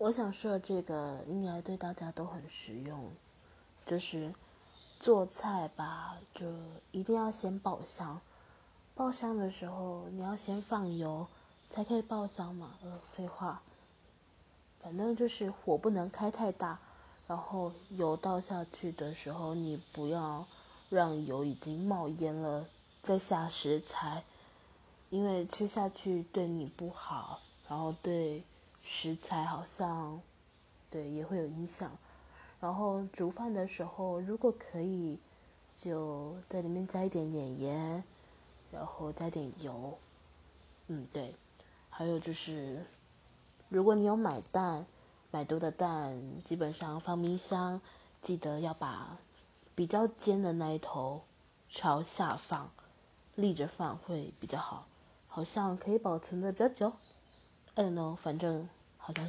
我想说这个应该对大家都很实用，就是做菜吧，就一定要先爆香。爆香的时候，你要先放油，才可以爆香嘛。呃，废话，反正就是火不能开太大，然后油倒下去的时候，你不要让油已经冒烟了再下食材，因为吃下去对你不好，然后对食材好像对也会有影响。然后煮饭的时候，如果可以，就在里面加一点点盐。然后加点油，嗯对，还有就是，如果你有买蛋，买多的蛋，基本上放冰箱，记得要把比较尖的那一头朝下放，立着放会比较好，好像可以保存的比较久。嗯，no，反正好像是。